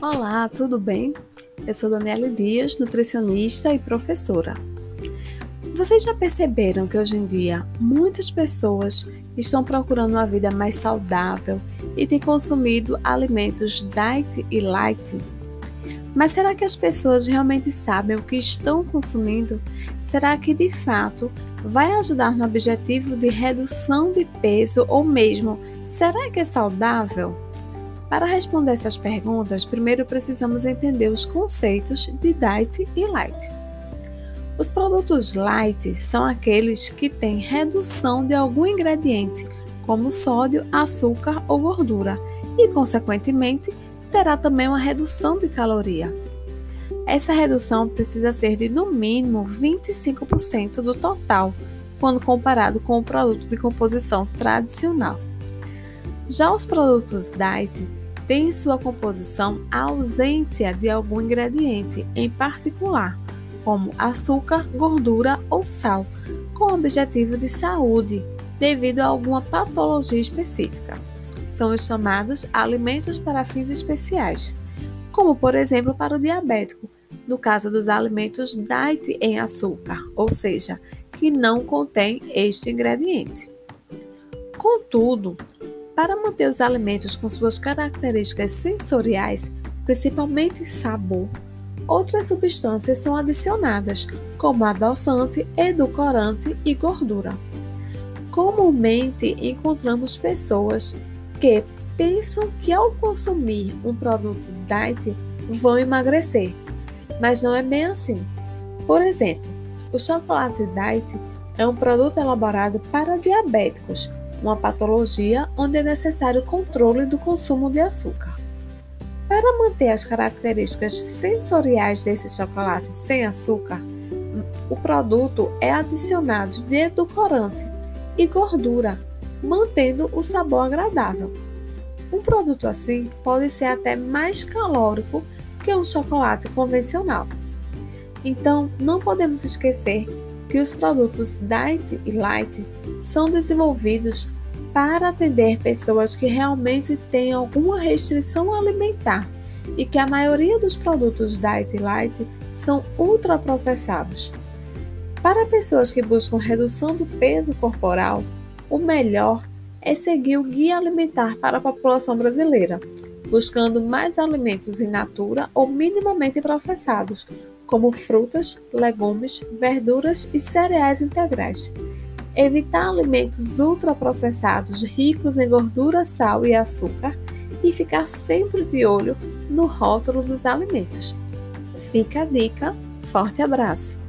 Olá, tudo bem? Eu sou Daniela Dias, nutricionista e professora. Vocês já perceberam que hoje em dia muitas pessoas estão procurando uma vida mais saudável e têm consumido alimentos diet e light? Mas será que as pessoas realmente sabem o que estão consumindo? Será que de fato vai ajudar no objetivo de redução de peso ou mesmo será que é saudável? Para responder essas perguntas, primeiro precisamos entender os conceitos de diet e light. Os produtos light são aqueles que têm redução de algum ingrediente, como sódio, açúcar ou gordura, e, consequentemente, terá também uma redução de caloria. Essa redução precisa ser de no mínimo 25% do total, quando comparado com o produto de composição tradicional. Já os produtos diet tem em sua composição a ausência de algum ingrediente em particular, como açúcar, gordura ou sal, com objetivo de saúde, devido a alguma patologia específica. São os chamados alimentos para fins especiais, como por exemplo para o diabético, no caso dos alimentos diet em açúcar, ou seja, que não contém este ingrediente. Contudo, para manter os alimentos com suas características sensoriais, principalmente sabor, outras substâncias são adicionadas, como adoçante, edulcorante e gordura. Comumente encontramos pessoas que pensam que ao consumir um produto diet vão emagrecer, mas não é bem assim. Por exemplo, o chocolate diet é um produto elaborado para diabéticos uma patologia onde é necessário controle do consumo de açúcar. Para manter as características sensoriais desse chocolate sem açúcar, o produto é adicionado de edulcorante e gordura, mantendo o sabor agradável. Um produto assim pode ser até mais calórico que um chocolate convencional. Então, não podemos esquecer que os produtos Diet e Light são desenvolvidos para atender pessoas que realmente têm alguma restrição alimentar e que a maioria dos produtos Diet e Light são ultraprocessados. Para pessoas que buscam redução do peso corporal, o melhor é seguir o Guia Alimentar para a População Brasileira, buscando mais alimentos in natura ou minimamente processados, como frutas, legumes, verduras e cereais integrais. Evitar alimentos ultraprocessados ricos em gordura, sal e açúcar e ficar sempre de olho no rótulo dos alimentos. Fica a dica, forte abraço!